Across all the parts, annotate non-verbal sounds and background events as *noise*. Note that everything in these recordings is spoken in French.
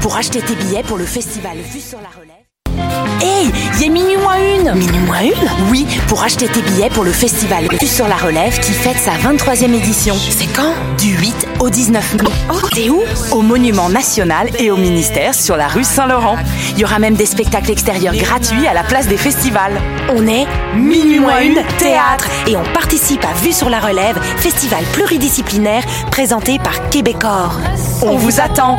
pour acheter tes billets pour le festival Vue sur la Relève. Hé, il a minuit moins une Minuit moins une? Oui, pour acheter tes billets pour le festival Vue sur la Relève qui fête sa 23e édition. C'est quand? Du 8 au 19 mai. Oh, t'es où? Au Monument National et au ministère sur la rue Saint-Laurent. Il y aura même des spectacles extérieurs gratuits à la place des festivals. On est Minuit moins une théâtre et on participe à Vue sur la Relève, festival pluridisciplinaire présenté par Québecor. On vous attend.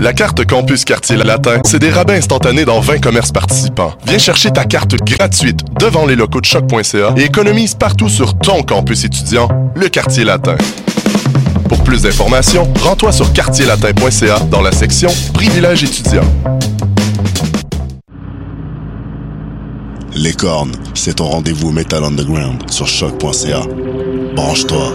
La carte Campus Quartier Latin, c'est des rabais instantanés dans 20 commerces participants. Viens chercher ta carte gratuite devant les locaux de choc.ca et économise partout sur ton campus étudiant, le Quartier Latin. Pour plus d'informations, rends-toi sur quartierlatin.ca dans la section Privilèges étudiants. Les cornes, c'est ton rendez-vous Metal Underground sur choc.ca. Branche-toi.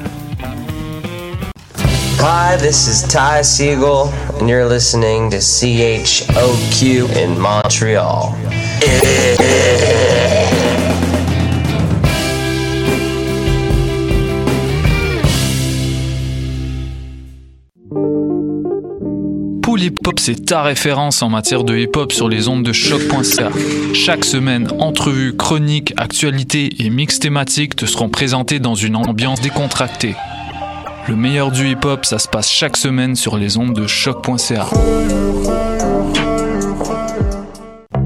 Hi, this is Ty Siegel, and you're listening to CHOQ in Montreal. Pool Hip Hop, c'est ta référence en matière de hip hop sur les ondes de choc.ca. Chaque semaine, entrevues, chroniques, actualités et mix thématiques te seront présentés dans une ambiance décontractée. Le meilleur du hip hop, ça se passe chaque semaine sur les ondes de choc.ca.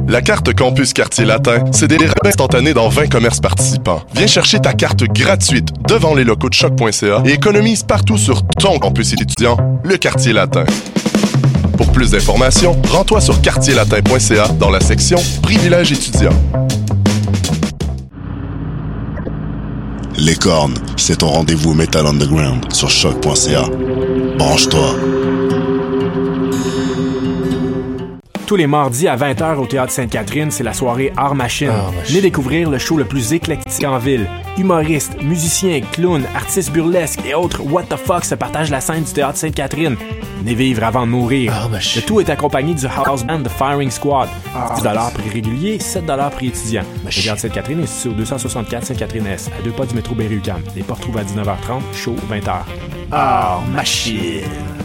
La carte Campus Quartier Latin, c'est des rabais instantanés dans 20 commerces participants. Viens chercher ta carte gratuite devant les locaux de choc.ca et économise partout sur ton campus étudiant, le Quartier Latin. Pour plus d'informations, rends-toi sur quartierlatin.ca dans la section Privilèges étudiants. Les cornes, c'est ton rendez-vous Metal Underground sur choc.ca. Branche-toi. Tous les mardis à 20h au Théâtre Sainte-Catherine, c'est la soirée Art Machine. Venez découvrir le show le plus éclectique en ville. Humoristes, musiciens, clowns, artistes burlesques et autres what the fuck se partagent la scène du Théâtre Sainte-Catherine. Venez vivre avant de mourir. le tout est accompagné du house band The Firing Squad. 10 prix régulier, 7 prix étudiant. Le Théâtre Sainte-Catherine est situé au 264 Sainte-Catherine-Est, à deux pas du métro Berry-UQAM. Les portes trouvent à 19h30, show 20h. Ah, machine!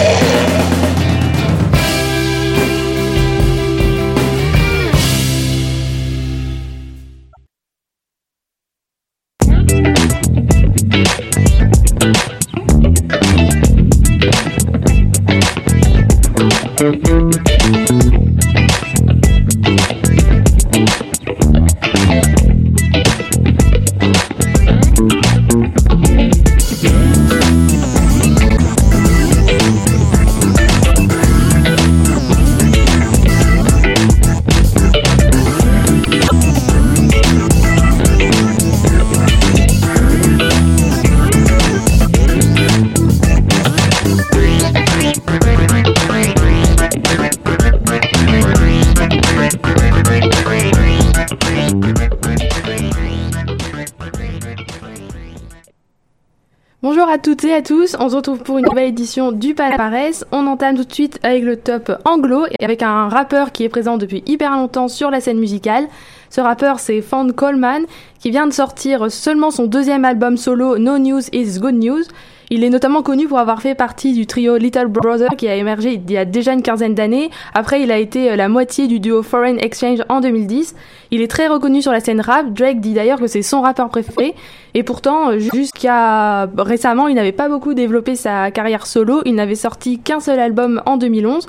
on se retrouve pour une nouvelle édition du Palmarès. On entame tout de suite avec le top anglo et avec un rappeur qui est présent depuis hyper longtemps sur la scène musicale. Ce rappeur c'est Fawn Coleman qui vient de sortir seulement son deuxième album solo No News is Good News. Il est notamment connu pour avoir fait partie du trio Little Brother qui a émergé il y a déjà une quinzaine d'années. Après, il a été la moitié du duo Foreign Exchange en 2010. Il est très reconnu sur la scène rap. Drake dit d'ailleurs que c'est son rappeur préféré. Et pourtant, jusqu'à récemment, il n'avait pas beaucoup développé sa carrière solo. Il n'avait sorti qu'un seul album en 2011.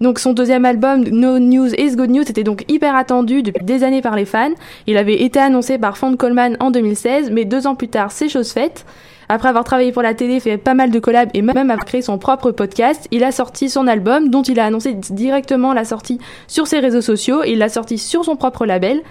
Donc son deuxième album, No News is Good News, était donc hyper attendu depuis des années par les fans. Il avait été annoncé par Fond Coleman en 2016, mais deux ans plus tard, c'est chose faite. Après avoir travaillé pour la télé, fait pas mal de collabs et même avoir créé son propre podcast, il a sorti son album dont il a annoncé directement la sortie sur ses réseaux sociaux et il l'a sorti sur son propre label.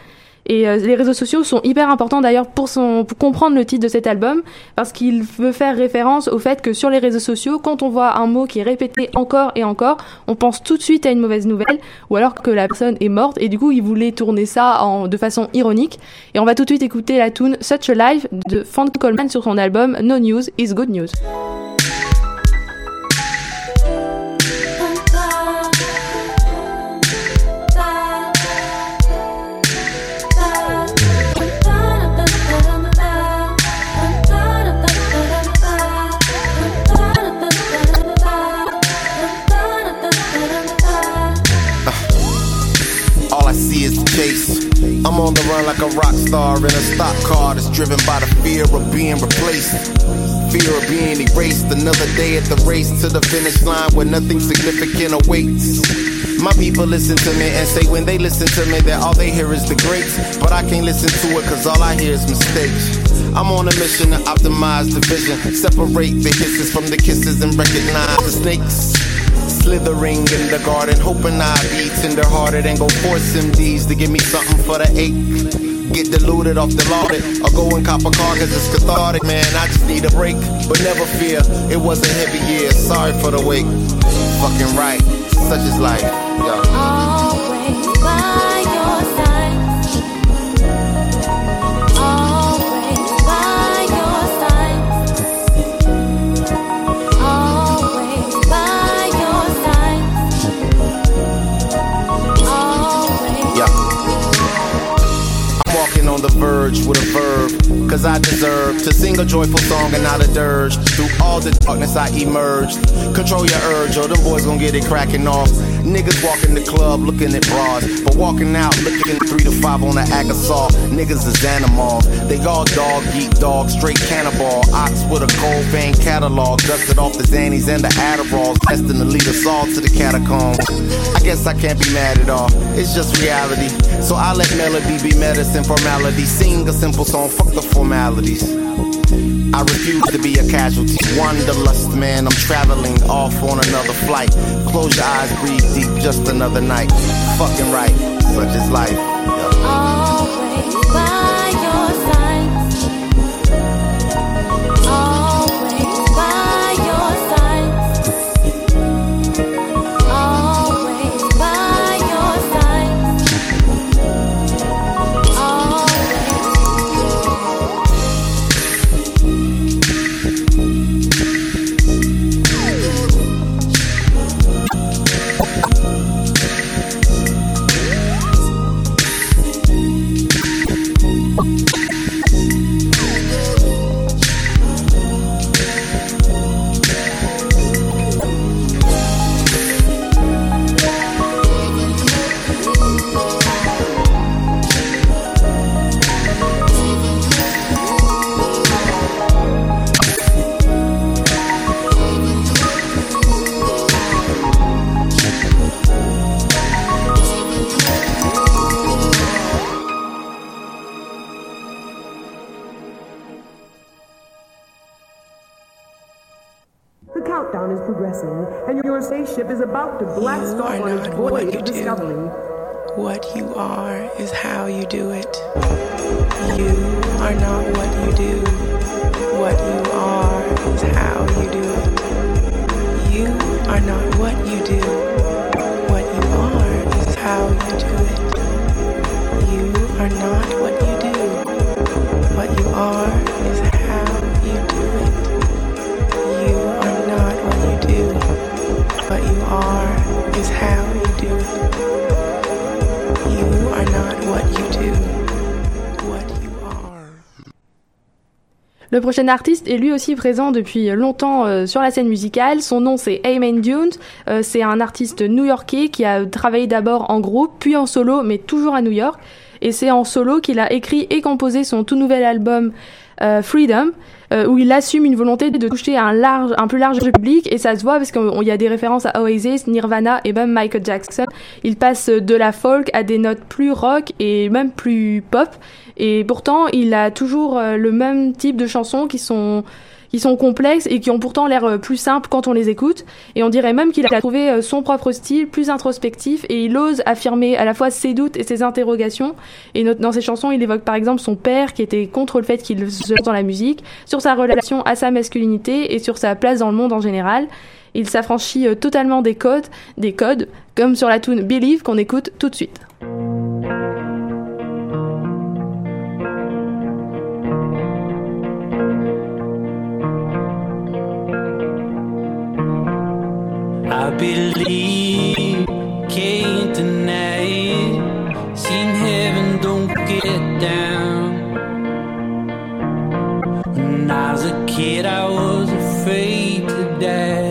Et euh, les réseaux sociaux sont hyper importants d'ailleurs pour, pour comprendre le titre de cet album, parce qu'il veut faire référence au fait que sur les réseaux sociaux, quand on voit un mot qui est répété encore et encore, on pense tout de suite à une mauvaise nouvelle, ou alors que la personne est morte, et du coup il voulait tourner ça en, de façon ironique. Et on va tout de suite écouter la tune Such a Life de Frank Coleman sur son album No News is Good News. I'm on the run like a rock star in a stock car that's driven by the fear of being replaced. Fear of being erased. Another day at the race to the finish line where nothing significant awaits. My people listen to me and say when they listen to me that all they hear is the greats. But I can't listen to it cause all I hear is mistakes. I'm on a mission to optimize the vision, separate the hisses from the kisses and recognize the snakes slithering in the garden, hoping I be tenderhearted and go force MDs to give me something for the ache. Get deluded off the lauded, or go and cop a car cause it's cathartic, man. I just need a break, but never fear, it was a heavy year. Sorry for the wait. Fucking right, such is life. Yo. The verge with a verb. Cause I deserve to sing a joyful song and not a dirge. Through all the darkness I emerged. Control your urge, or them boys gon' get it cracking off. Niggas walking the club looking at bras. But walking out looking three to five on the Agasol. Niggas is animals. They all dog eat dog, straight cannibal. Ox with a cold vein catalog. Dusted off the Xannies and the Adderalls. Destined to lead us all to the catacombs. I guess I can't be mad at all. It's just reality. So I let melody be medicine formality Sing a simple song, fuck the formalities. I refuse to be a casualty. Wanderlust, man, I'm traveling off on another flight. Close your eyes, breathe deep, just another night. Fucking right, such is life. relax Le prochain artiste est lui aussi présent depuis longtemps euh, sur la scène musicale. Son nom c'est Amen Dunes. Euh, c'est un artiste new-yorkais qui a travaillé d'abord en groupe, puis en solo, mais toujours à New York. Et c'est en solo qu'il a écrit et composé son tout nouvel album Freedom, euh, où il assume une volonté de toucher un, large, un plus large public, et ça se voit parce qu'il y a des références à Oasis, Nirvana et même Michael Jackson. Il passe de la folk à des notes plus rock et même plus pop, et pourtant il a toujours euh, le même type de chansons qui sont qui sont complexes et qui ont pourtant l'air euh, plus simples quand on les écoute. Et on dirait même qu'il a trouvé euh, son propre style, plus introspectif, et il ose affirmer à la fois ses doutes et ses interrogations. Et dans ses chansons, il évoque par exemple son père qui était contre le fait qu'il se lance dans la musique, sur sa relation à sa masculinité et sur sa place dans le monde en général. Il s'affranchit euh, totalement des codes, des codes, comme sur la tune Believe qu'on écoute tout de suite. I believe, can't deny it. Seen heaven, don't get down. When I was a kid, I was afraid to die,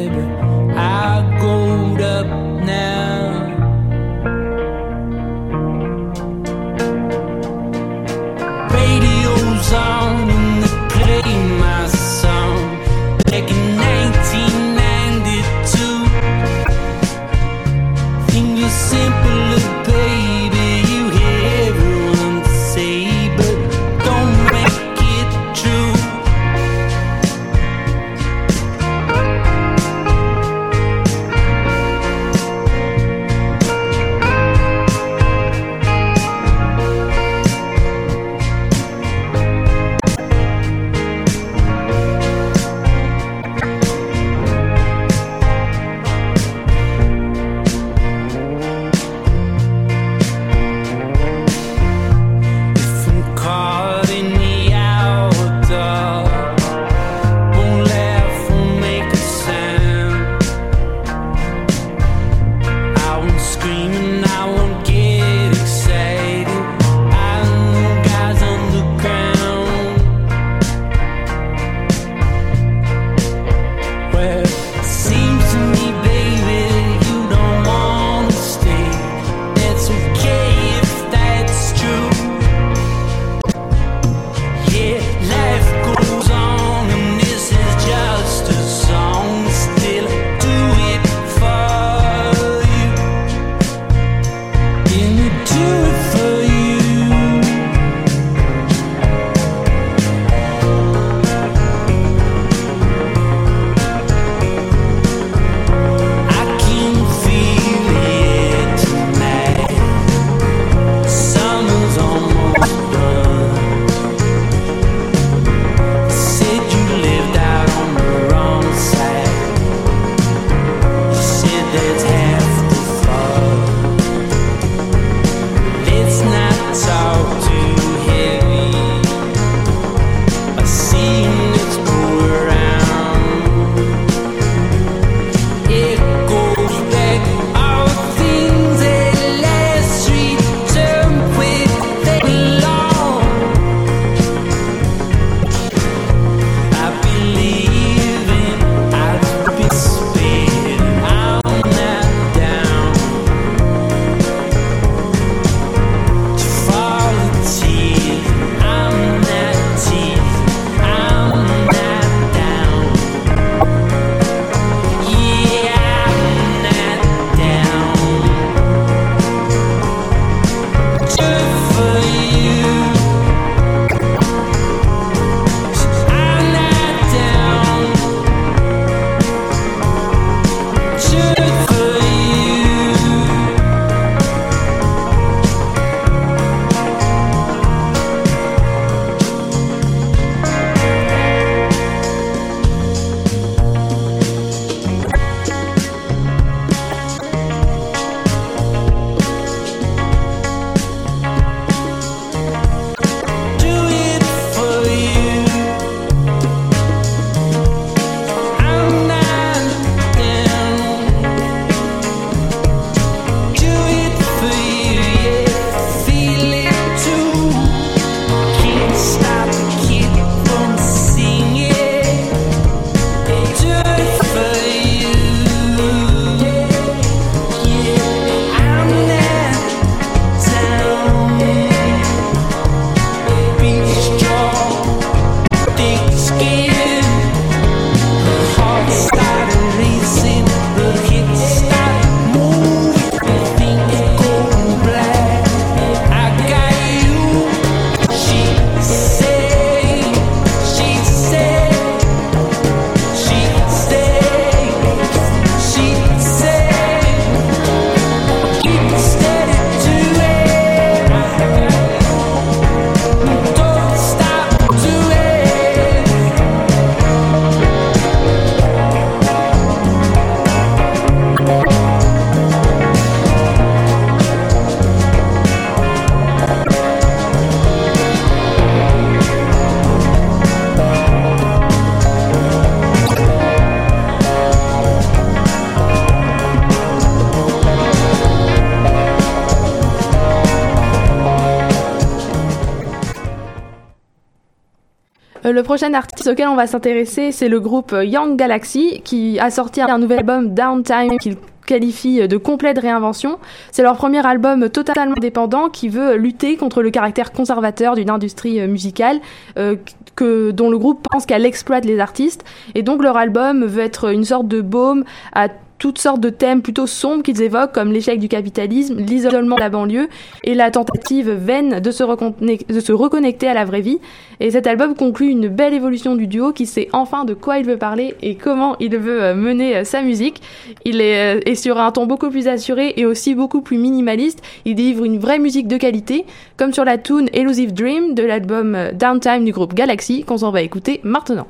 Le prochain artiste auquel on va s'intéresser, c'est le groupe Young Galaxy qui a sorti un nouvel album Downtime qu'il qualifie de complète réinvention. C'est leur premier album totalement indépendant qui veut lutter contre le caractère conservateur d'une industrie euh, musicale euh, que, dont le groupe pense qu'elle exploite les artistes. Et donc leur album veut être une sorte de baume à toutes sortes de thèmes plutôt sombres qu'ils évoquent, comme l'échec du capitalisme, l'isolement de la banlieue et la tentative vaine de se, reconnecter, à la vraie vie. Et cet album conclut une belle évolution du duo qui sait enfin de quoi il veut parler et comment il veut euh, mener euh, sa musique. Il est, euh, est sur un ton beaucoup plus assuré et aussi beaucoup plus minimaliste. Il délivre une vraie musique de qualité, comme sur la tune Elusive Dream de l'album Downtime du groupe Galaxy, qu'on s'en va écouter maintenant.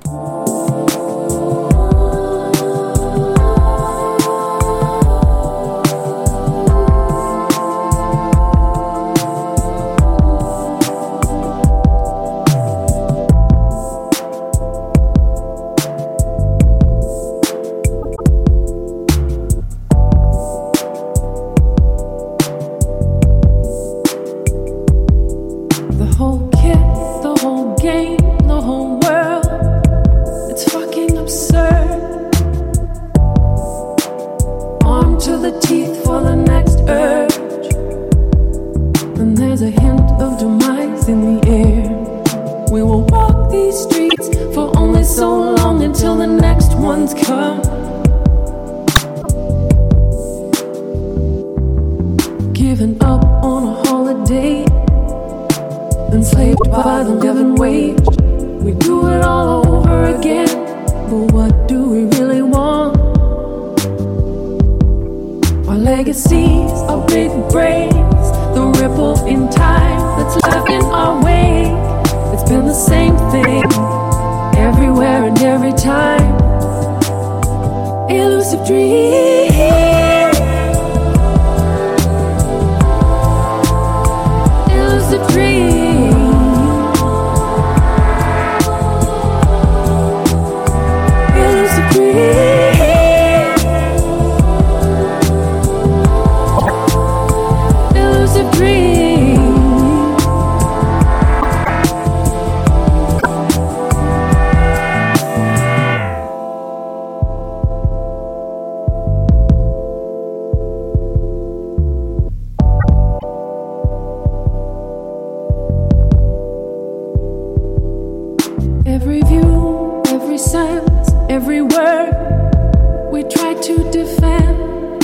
Every word we try to defend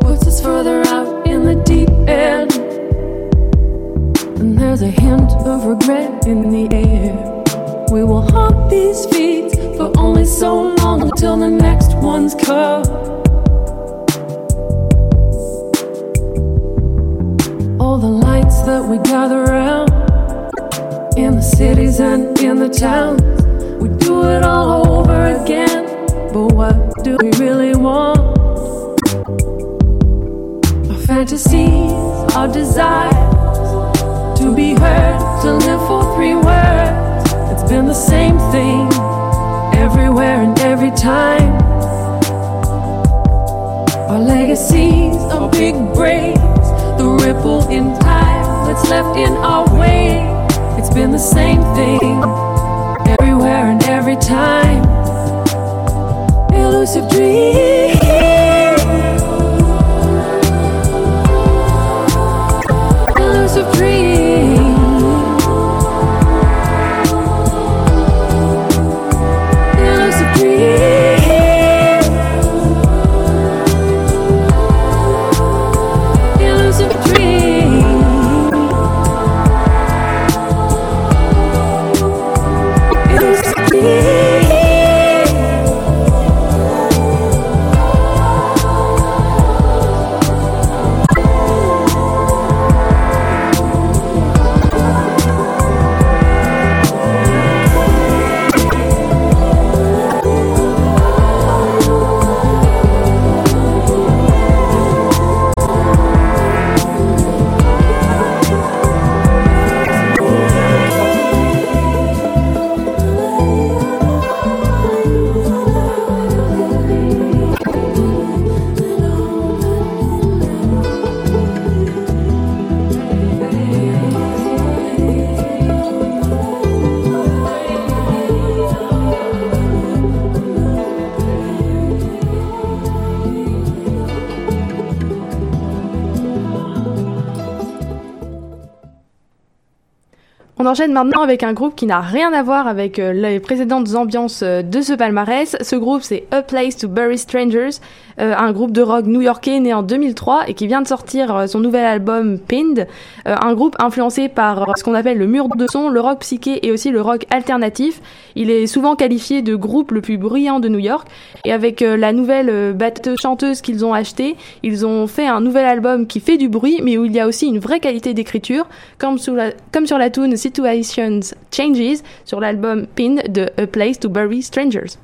puts us further out in the deep end. And there's a hint of regret in the air. We will haunt these feet for only so long until the next ones come. All the lights that we gather around in the cities and in the towns. We do it all over again. But what do we really want? Our fantasies, our desires to be heard, to live for three words. It's been the same thing everywhere and every time. Our legacies are big brains, the ripple in time that's left in our wake. It's been the same thing and every time. Elusive dream. Elusive dream. On enchaîne maintenant avec un groupe qui n'a rien à voir avec euh, les précédentes ambiances euh, de ce palmarès. Ce groupe, c'est A Place to Bury Strangers, un groupe de rock new-yorkais né en 2003 et qui vient de sortir euh, son nouvel album Pinned. Euh, un groupe influencé par euh, ce qu'on appelle le mur de son, le rock psyché et aussi le rock alternatif. Il est souvent qualifié de groupe le plus bruyant de New York. Et avec euh, la nouvelle euh, batteuse chanteuse qu'ils ont achetée, ils ont fait un nouvel album qui fait du bruit, mais où il y a aussi une vraie qualité d'écriture, comme, sur la- comme sur la tune Situations Changes sur l'album Pin de A Place to Bury Strangers.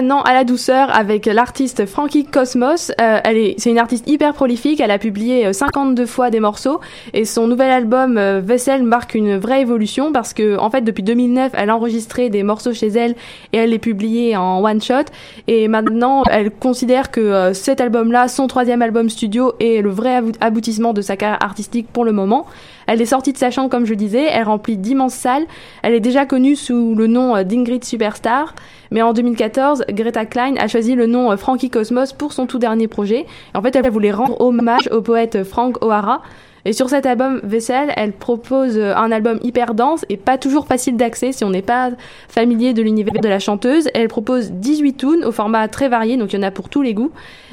Maintenant à la douceur avec l'artiste Frankie Cosmos. Euh, elle est, c'est une artiste hyper prolifique. Elle a publié euh, 52 fois des morceaux et son nouvel album euh, Vessel marque une vraie évolution parce que en fait depuis 2009 elle a enregistré des morceaux chez elle et elle les publiait en one shot et maintenant *coughs* elle considère que euh, cet album-là, son troisième album studio, est le vrai abou- aboutissement de sa carrière artistique pour le moment. Elle est sortie de sa chambre comme je disais, elle remplit d'immenses salles. Elle est déjà connue sous le nom euh, d'Ingrid Superstar. Mais en 2014, Greta Klein a choisi le nom euh, Frankie Cosmos pour son tout dernier projet. Et en fait, elle voulait rendre hommage au poète Frank O'Hara. Et sur cet album Vessel, elle propose euh, un album hyper dense et pas toujours facile d'accès si on n'est pas familier de l'univers de la chanteuse. Elle propose 18 tunes au format très varié, donc il y en a pour tous les goûts.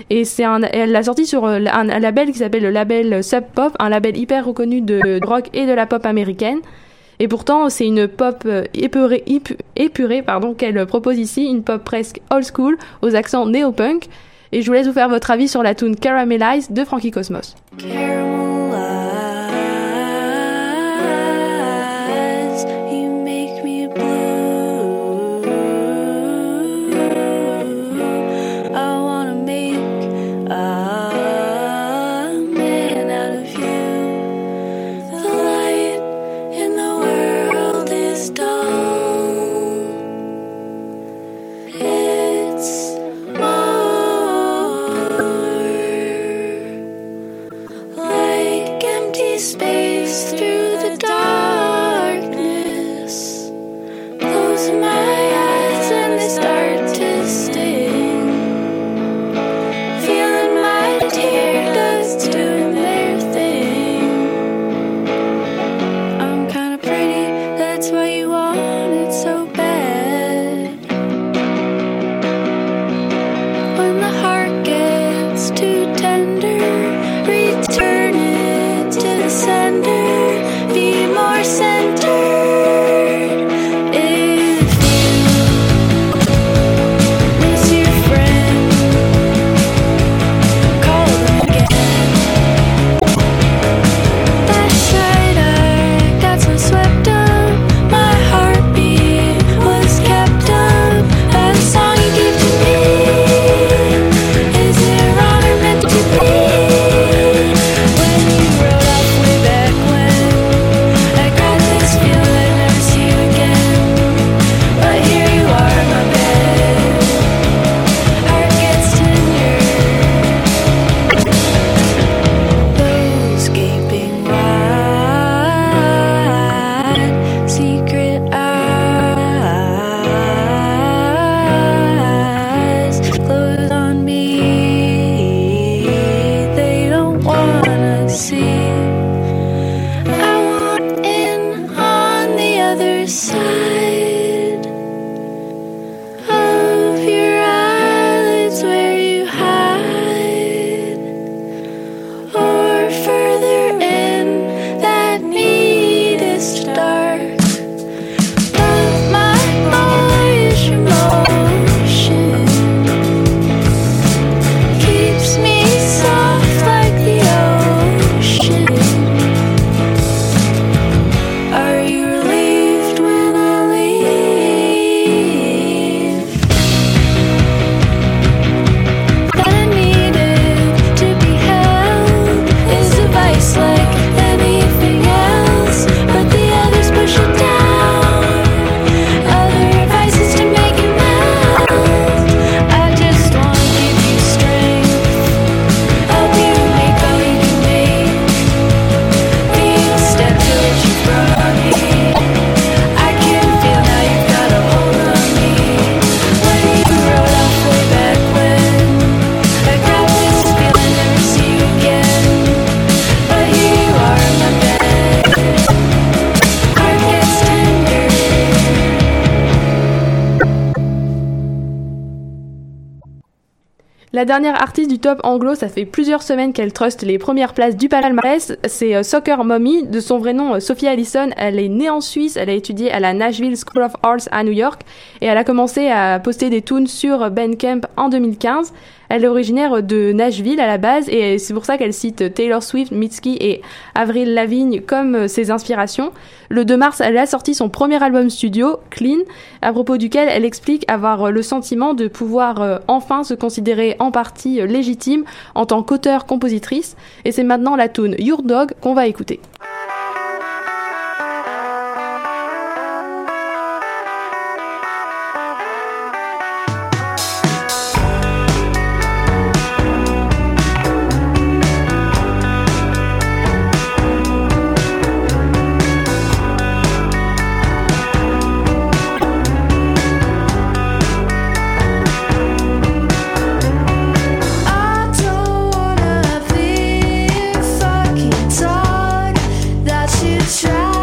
Et c'est elle l'a sorti sur euh, un, label qui s'appelle le label Sub Pop, un label hyper reconnu de, rock et de la pop américaine. Et pourtant, c'est une pop euh, épurée, ép- épurée pardon, qu'elle propose ici, une pop presque old school aux accents néo-punk. Et je vous laisse vous faire votre avis sur la tune Caramelize de Frankie Cosmos. Dernière artiste du top anglo, ça fait plusieurs semaines qu'elle truste les premières places du palmarès. C'est euh, Soccer Mommy, de son vrai nom euh, Sophie Allison. Elle est née en Suisse, elle a étudié à la Nashville School of Arts à New York et elle a commencé à poster des tunes sur Bandcamp en 2015. Elle est originaire de Nashville à la base et c'est pour ça qu'elle cite Taylor Swift, Mitski et Avril Lavigne comme euh, ses inspirations. Le 2 mars, elle a sorti son premier album studio, Clean, à propos duquel elle explique avoir euh, le sentiment de pouvoir euh, enfin se considérer en partie légitime en tant qu'auteur-compositrice. Et c'est maintenant la tune Your Dog qu'on va écouter. try.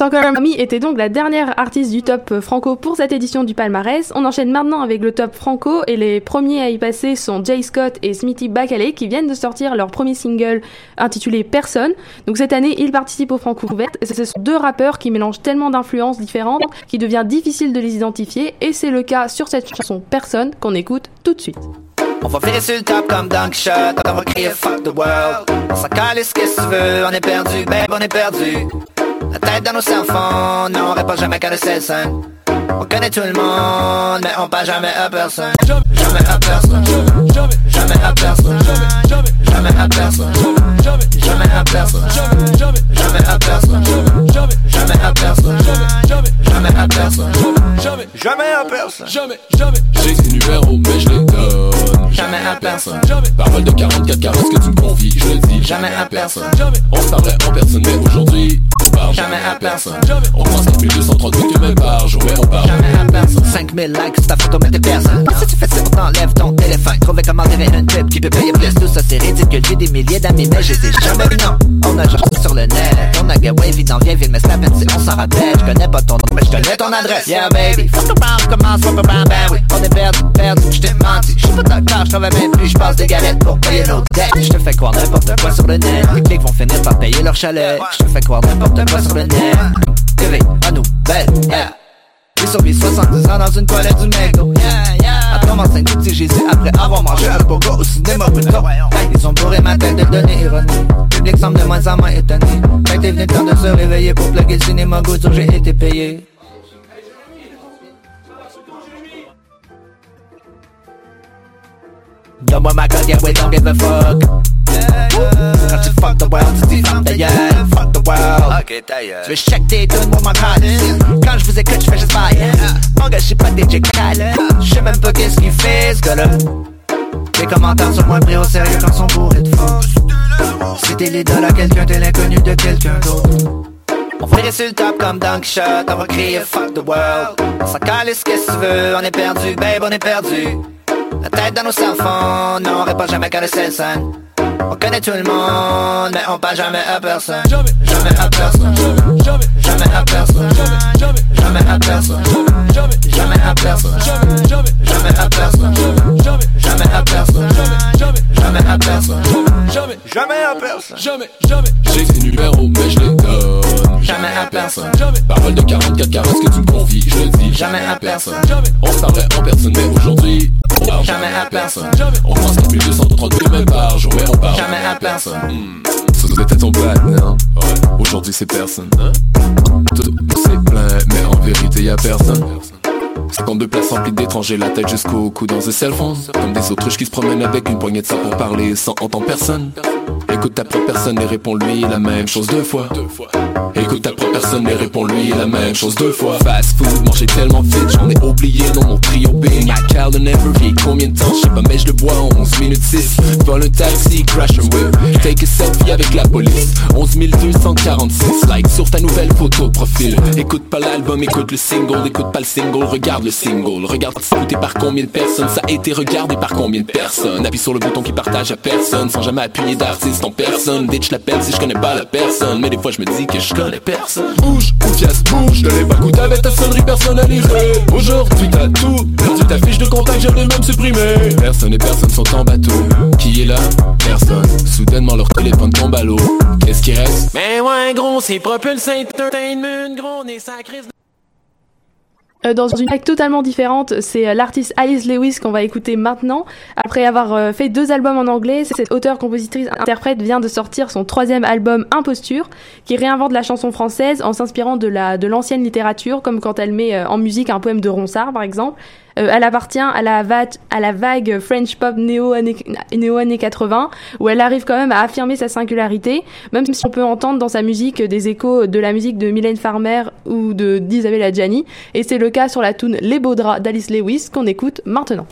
Mommy était donc la dernière artiste du top euh, franco pour cette édition du palmarès. On enchaîne maintenant avec le top franco et les premiers à y passer sont Jay Scott et Smithy Bacalé qui viennent de sortir leur premier single intitulé Personne. Donc cette année, ils participent au Franco Ouverte et ce sont deux rappeurs qui mélangent tellement d'influences différentes qu'il devient difficile de les identifier et c'est le cas sur cette chanson Personne qu'on écoute tout de suite. La tête dans nos enfants, n'aurait pas jamais qu'à le hein. On connaît tout le monde Mais on parle jamais à personne Jamais à personne Jamais à personne Jamais à personne Jamais à personne Jamais à personne Jamais à personne Jamais à personne Jamais à personne Jamais, jamais. J'ai ces numéros, mais je les donne. Jamais à personne Parole de 44 carrosses que tu me confies, je le dis. Jamais à personne On se parlait en personne, mais aujourd'hui, on parle Jamais à personne On prend 5230 que même par jour, mais on parle Jamais à personne 5000 likes sur ta photo mais t'es personne Si tu fais ça on t'enlève ton téléphone. Trouver comment tirer une tip qui peut payer plus. Tout ça c'est ridicule. J'ai des milliers d'amis mais je les ai jamais non On a genre sur le net. On a gars wavy dans vieille ville mais peine si on s'en rappelle. Je connais pas ton nom mais je connais ton adresse. Yeah baby. Qu'on parle commence on peut ben oui On est perdu perdu je t'ai menti. Je suis pas d'accord, je travaille même plus, je passe des galettes pour payer nos dettes. Je te fais croire n'importe quoi sur le net. Les clics vont finir par payer leur chalet. Je te fais croire n'importe quoi sur le net. TV, à nous, belle, yeah J'ai survécu 70 ans dans une toilette du McDo Yeah, yeah. À ton enceinte petit après avoir mangé un burger au cinéma plutôt Hey, ils ont bourré ma tête de données ironiques Le public semble de moins en moins étonné. Que t'es venu le temps de se réveiller pour plugger le cinéma sur j'ai été payé Donne-moi ma cote, yeah, we don't give a fuck. Quand tu fuck the world, tu dis fuck the fuck the world. Ok, gueule. Tu veux check tes tunes ma cote Quand je vous écoute, je fais juste bail Mon gars, je suis pas DJ Khaled Je sais même pas qu'est-ce qu'il fait, ce gars-là? Les commentaires sont moins pris au sérieux quand sont bourrés de faux Si t'es l'idole à quelqu'un, t'es l'inconnu de quelqu'un d'autre. On ferait sur le top comme Dunk Shot, on va crier fuck the world On s'en calisse qu'est-ce que tu veux, on est perdu, babe, on est perdu la tête dans nos enfants, n'aurait pas jamais qu'à le Selsun on connaît tout le monde, mais on parle jamais à personne. Jamais, jamais à personne. Jamais, jamais, à personne. Jamais, jamais à personne. Jamais, jamais à personne. Jamais, jamais à personne. Jamais, jamais à personne. Jamais, à personne. Jamais, jamais à personne. Jamais, jamais. J'ai ces numéros, mais je les donne. Jamais à personne. Parole de 44 caresses que tu me confies, je le dis. Jamais à personne. On se parlait en personne, mais aujourd'hui, on parle jamais à personne. On prend 1232 même par jour, mais on Jamais à personne. Ça nous était ton non? Aujourd'hui, c'est personne. Tout, tout, c'est plein, mais en vérité, y a personne. 52 places remplies d'étrangers, la tête jusqu'au cou dans un cell phone. Comme des autruches qui se promènent avec une poignée de ça pour parler sans entendre personne Écoute ta propre personne et réponds-lui la même chose deux fois. Écoute ta propre personne et réponds-lui la même chose deux fois. Fast food, manger tellement vite, j'en ai oublié dans mon trio B. My calendar never vieillit, combien de temps, je sais pas mais je le bois en 11 minutes 6 Vol un taxi, crash un whip, take a selfie avec la police. 11 246 likes sur ta nouvelle photo profil. Écoute pas l'album, écoute le single, écoute pas le single, regarde le single. Regarde c'est écouté par combien de personnes, ça a été regardé par combien de personnes. Appuie sur le bouton qui partage à personne, sans jamais appuyer d'artiste en personne. Ditch l'appelle si je connais pas la personne, mais des fois je me dis que je connais personne. Bouge, ou pièce, bouge, de l'époque où t'avais ta sonnerie personnalisée. Aujourd'hui t'as tout, perdu ta fiche de contact, je l'ai même supprimé Personne et personne sont en bateau, qui est là? Personne, soudainement leur téléphone tombe à l'eau. Qu'est-ce qui reste? Mais ouais, gros, c'est Propulse Entertainment, gros, on est sacré. Euh, dans une vague totalement différente, c'est euh, l'artiste Alice Lewis qu'on va écouter maintenant. Après avoir euh, fait deux albums en anglais, cette auteure, compositrice, interprète vient de sortir son troisième album Imposture, qui réinvente la chanson française en s'inspirant de la de l'ancienne littérature, comme quand elle met euh, en musique un poème de Ronsard, par exemple. Euh, elle appartient à la, vague, French pop néo-années néo années 80, où elle arrive quand même à affirmer sa singularité, même si on peut entendre dans sa musique des échos de la musique de Mylène Farmer ou de d'Isabelle Adjani. Et c'est le cas sur la tune Les Beaux Draps d'Alice Lewis qu'on écoute maintenant.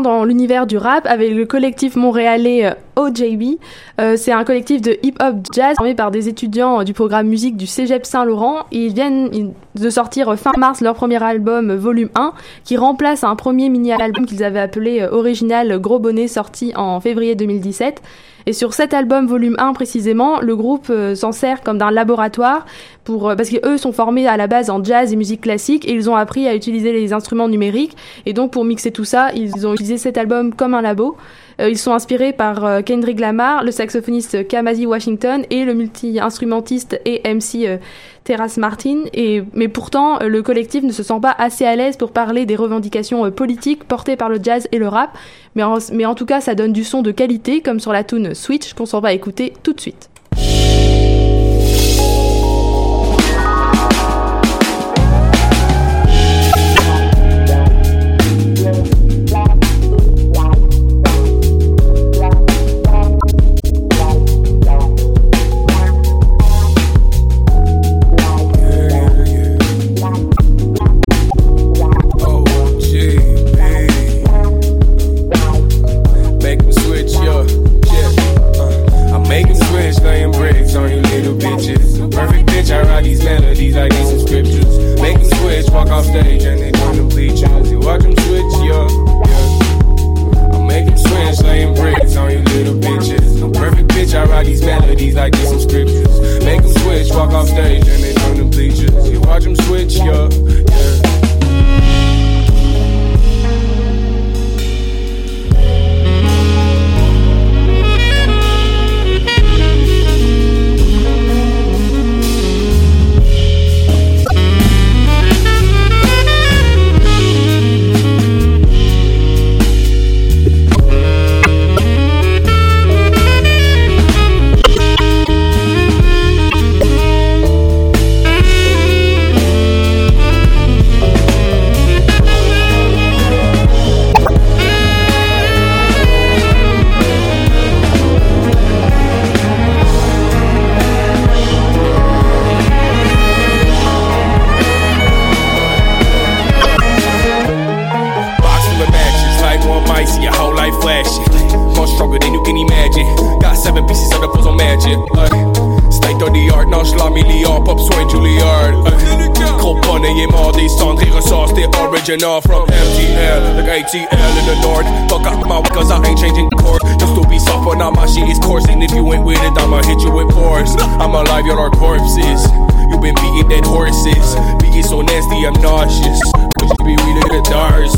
Dans l'univers du rap avec le collectif montréalais euh, OJB. Euh, c'est un collectif de hip-hop jazz formé par des étudiants euh, du programme musique du Cégep Saint-Laurent. Ils viennent de sortir fin mars leur premier album volume 1 qui remplace un premier mini-album qu'ils avaient appelé Original Gros Bonnet sorti en février 2017. Et sur cet album volume 1 précisément, le groupe s'en sert comme d'un laboratoire pour euh, parce qu'eux sont formés à la base en jazz et musique classique et ils ont appris à utiliser les instruments numériques et donc pour mixer tout ça, ils ont utilisé cet album comme un labo. Euh, ils sont inspirés par euh, Kendrick Lamar, le saxophoniste Kamasi Washington et le multi-instrumentiste et MC Terrace Martin. Et, mais pourtant, le collectif ne se sent pas assez à l'aise pour parler des revendications politiques portées par le jazz et le rap. Mais en, mais en tout cas, ça donne du son de qualité, comme sur la tune Switch, qu'on s'en va écouter tout de suite. Life flashing. More stronger than you can imagine. Got seven pieces of the puzzle magic. State of the art, nonchalant milliard, pop soin Juilliard. Gros bonnet est mort des cendres, il ressort, c'était original from MTL. Like ATL in the north. Fuck up my cause I ain't changing course. Just to be soft, but now my shit is coursing. If you ain't with it, I'ma hit you with force. I'm alive, you're our corpses. You been beating dead horses. Being so nasty, I'm nauseous. Would you be weed in the dark?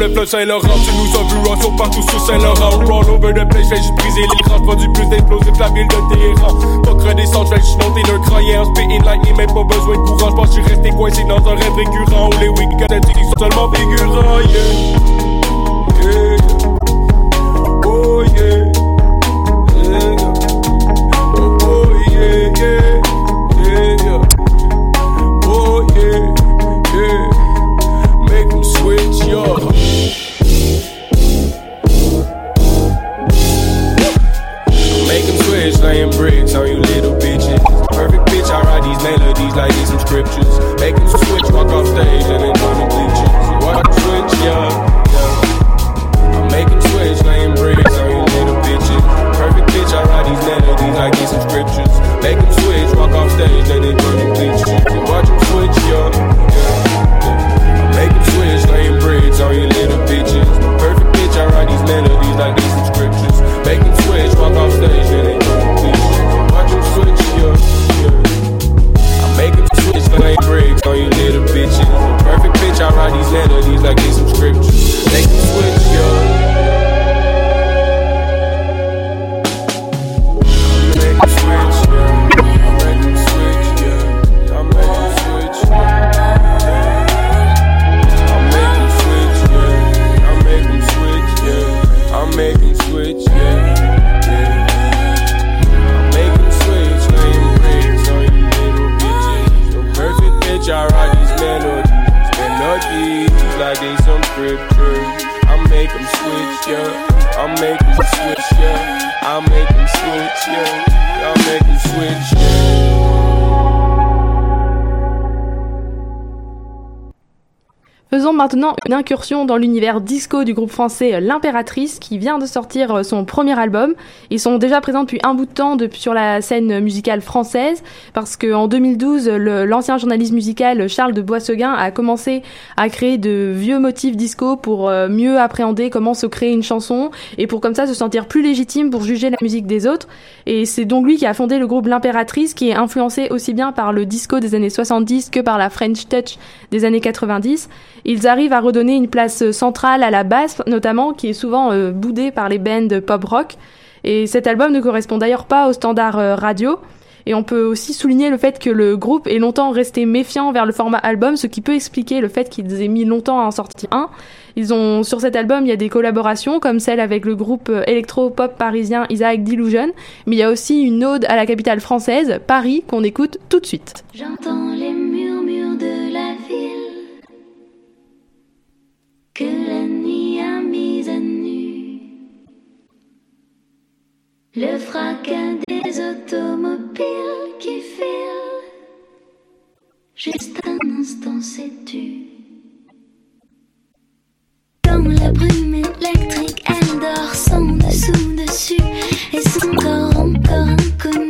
Le fleuve Saint-Laurent Tu nous as vu saut partout sur Saint-Laurent. Roll over the place, j'ai juste brisé l'écran Produit plus d'explosifs la ville de Téhéran. Pas redescendre, j'vais juste monter d'un croyant Spitting lightning, même pas besoin de courant. J'pense que j'suis resté coincé dans un rêve récurrent Où les week-ends ils sont seulement figurants Yeah, Switch, laying bricks on you little bitches. Perfect bitch, I write these melodies like these some scriptures. Make them switch, walk off stage and then join the bleachers. Walk switch, yeah, yeah. I make them switch, laying bricks on you little bitches. Perfect bitch, I write these melodies like these some scriptures. Make them switch, walk off stage and then join the bleachers. Watch them switch, yeah, yeah. Them switch, laying bricks on you little bitches. Perfect bitch, I write these melodies like these some scriptures. Make them switch, walk off stage, yeah, they doing peace. Watch them switch, yeah, yeah. I make them switch, lay bricks on you little bitches. Perfect pitch, I write these melodies like it's some scriptures. Make them switch, yeah. Switch, yeah. I'll make 'em switch, yeah. I'll make 'em switch, yeah. Maintenant une incursion dans l'univers disco du groupe français L'Impératrice qui vient de sortir euh, son premier album. Ils sont déjà présents depuis un bout de temps sur la scène musicale française parce qu'en 2012, le- l'ancien journaliste musical Charles de Boisseguin a commencé à créer de vieux motifs disco pour euh, mieux appréhender comment se créer une chanson et pour comme ça se sentir plus légitime pour juger la musique des autres. Et c'est donc lui qui a fondé le groupe L'Impératrice qui est influencé aussi bien par le disco des années 70 que par la French Touch des années 90. Ils arrivent à redonner une place centrale à la basse, notamment, qui est souvent euh, boudée par les bands pop rock. Et cet album ne correspond d'ailleurs pas aux standards euh, radio. Et on peut aussi souligner le fait que le groupe est longtemps resté méfiant vers le format album, ce qui peut expliquer le fait qu'ils aient mis longtemps à en sortir un. Ils ont, sur cet album, il y a des collaborations, comme celle avec le groupe euh, électro-pop parisien Isaac Delusion, mais il y a aussi une ode à la capitale française, Paris, qu'on écoute tout de suite. J'entends les murmures de Le fracas des automobiles qui filent. Juste un instant, sais-tu? Dans la brume électrique, elle dort son dessous dessus et son corps encore inconnu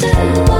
les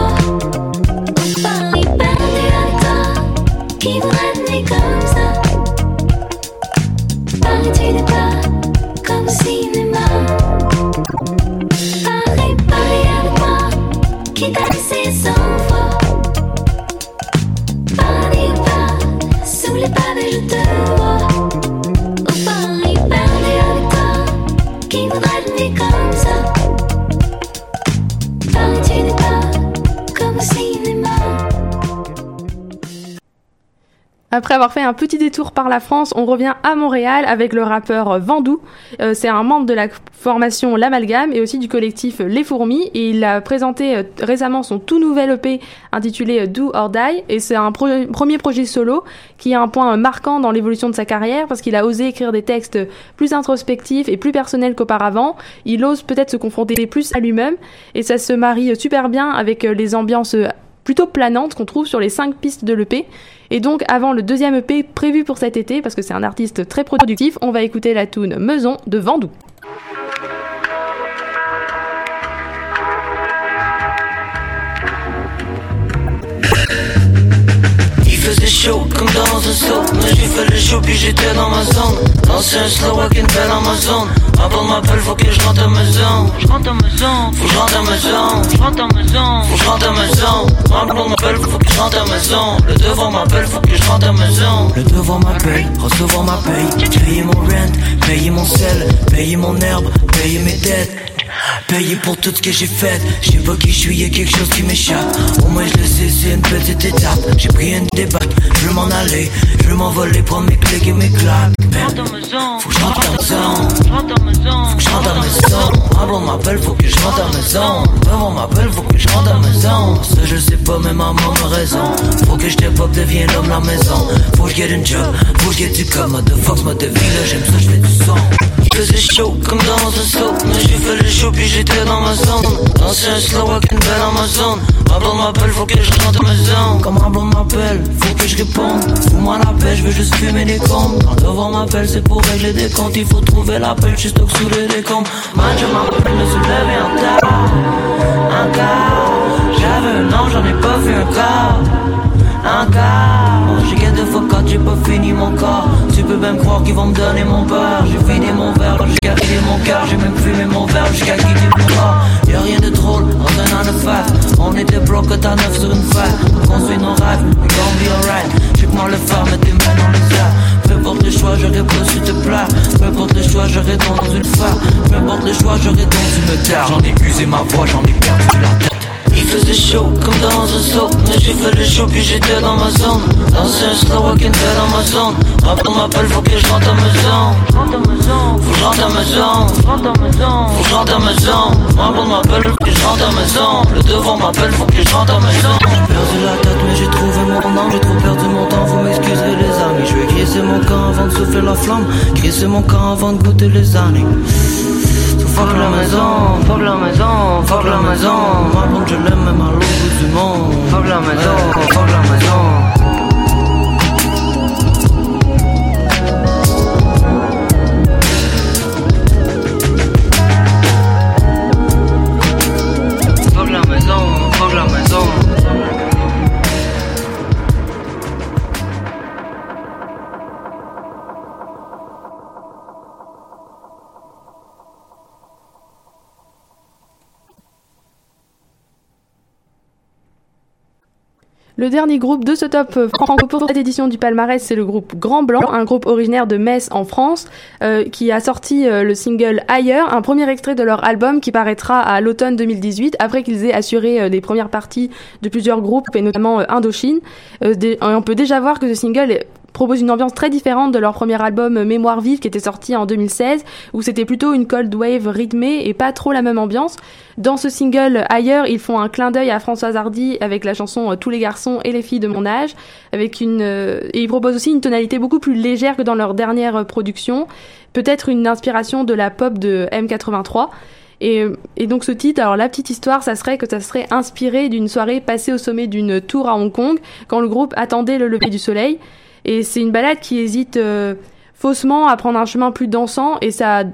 Après avoir fait un petit détour par la France, on revient à Montréal avec le rappeur Vandou. Euh, c'est un membre de la formation L'Amalgame et aussi du collectif Les Fourmis. Et il a présenté euh, récemment son tout nouvel EP intitulé euh, Do or Die. Et c'est un premier projet solo qui a un point marquant dans l'évolution de sa carrière parce qu'il a osé écrire des textes plus introspectifs et plus personnels qu'auparavant. Il ose peut-être se confronter plus à lui-même et ça se marie super bien avec euh, les ambiances euh, plutôt planantes qu'on trouve sur les cinq pistes de l'EP. Et donc, avant le deuxième EP prévu pour cet été, parce que c'est un artiste très productif, on va écouter la tune Meson de Vandou. Chaud comme dans un saut. Mais j'ai fait le show puis j'étais dans ma zone. Dansé un slow avec une belle Amazon Ma bonne m'appelle faut que je rentre à maison Je rentre à maison Faut que je rentre à maison Je rentre à maison Faut que je rentre à Ma bonne m'appelle faut que je rentre à maison Le devant m'appelle faut que je rentre à maison Le devant m'appelle recevoir ma paye. Payer mon rent Payer mon sel Payer mon herbe Payer mes dettes. Payé pour tout ce que j'ai fait. Je sais pas qui je suis, y'a quelque chose qui m'échappe. Au moins je le sais, c'est une petite étape. J'ai pris une débatte, je m'en aller Je veux m'envoler, prendre mes clés claques Man, Faut que je rentre à maison Faut que je rentre à maison Ma blonde m'appelle, faut que je rentre à maison Maman m'appelle, faut que je rentre à maison Ça je sais pas, mais maman a raison Faut que je step up, devienne l'homme la maison Faut que je get une job, faut que je get du mode de vie, là j'aime ça, je fais du son il faisait chaud comme dans un saut Mais j'ai fait le show puis j'étais dans ma zone Dansé un slow avec une belle Amazon Ma blonde m'appelle, faut que je rentre à maison Quand ma blonde m'appelle, faut que je réponde Fous-moi la paix, je veux juste fumer des comptes devant c'est pour régler des comptes. Il faut trouver la paix, je sous les décombres. Man, je m'appelle, me suis levé en Un quart J'avais un an, j'en ai pas vu un quart. Un quart J'ai get the fuck out, j'ai pas fini mon corps. Tu peux même croire qu'ils vont me donner mon beurre. J'ai vidé mon verre, j'ai vidé mon cœur. J'ai même fumé mon verre jusqu'à quitter mon corps. Y'a rien de drôle dans un an de On était bloqué à neuf sur une fête. On construit nos rêves, we gon' be alright. Moi le faire, mets tes mains dans le choix, j'aurais pas su te plaire Peu importe le choix, j'aurais donc dû le faire Peu importe le choix, j'aurais donc dû me taire J'en ai usé ma voix, j'en ai perdu la tête. Il faisait chaud comme dans un saut Mais j'ai fait le show puis j'étais dans ma zone. Dansé un slow une belle Amazon Ma blonde m'appelle faut que je rentre à maison Faut que je rentre à maison Faut que je rentre à maison Ma blonde m'appelle faut que je rentre à maison Le devant m'appelle faut que je rentre à maison J'ai perdu la tête mais j'ai trouvé mon nom J'ai trop perdu mon temps vous m'excuserez les amis. Je vais grisser mon camp avant de souffler la flamme Grisser mon camp avant de goûter les années. Fuck la maison, fuck la maison, fuck la maison. Ma blonde je l'aime même à l'autre bout du monde. Fuck la maison, fuck la maison Le dernier groupe de ce top euh, pour cette édition du palmarès, c'est le groupe Grand Blanc, un groupe originaire de Metz en France, euh, qui a sorti euh, le single Ailleurs, un premier extrait de leur album qui paraîtra à l'automne 2018, après qu'ils aient assuré euh, des premières parties de plusieurs groupes, et notamment Indochine. On peut déjà voir que ce single est- propose une ambiance très différente de leur premier album euh, Mémoire vive qui était sorti en 2016 où c'était plutôt une cold wave rythmée et pas trop la même ambiance. Dans ce single ailleurs, ils font un clin d'œil à Françoise Hardy avec la chanson euh, Tous les garçons et les filles de mon âge avec une euh, et ils proposent aussi une tonalité beaucoup plus légère que dans leur dernière euh, production, peut-être une inspiration de la pop de M83. Et, et donc ce titre, alors la petite histoire, ça serait que ça serait inspiré d'une soirée passée au sommet d'une tour à Hong Kong quand le groupe attendait le lever du soleil. Et c'est une balade qui hésite euh, faussement à prendre un chemin plus dansant et ça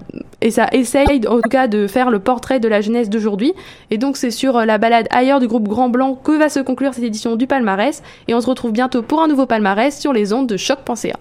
et ça essaye en tout cas de faire le portrait de la jeunesse d'aujourd'hui. Et donc c'est sur euh, la balade ailleurs du groupe Grand Blanc que va se conclure cette édition du palmarès. Et on se retrouve bientôt pour un nouveau palmarès sur les ondes de choc.ca.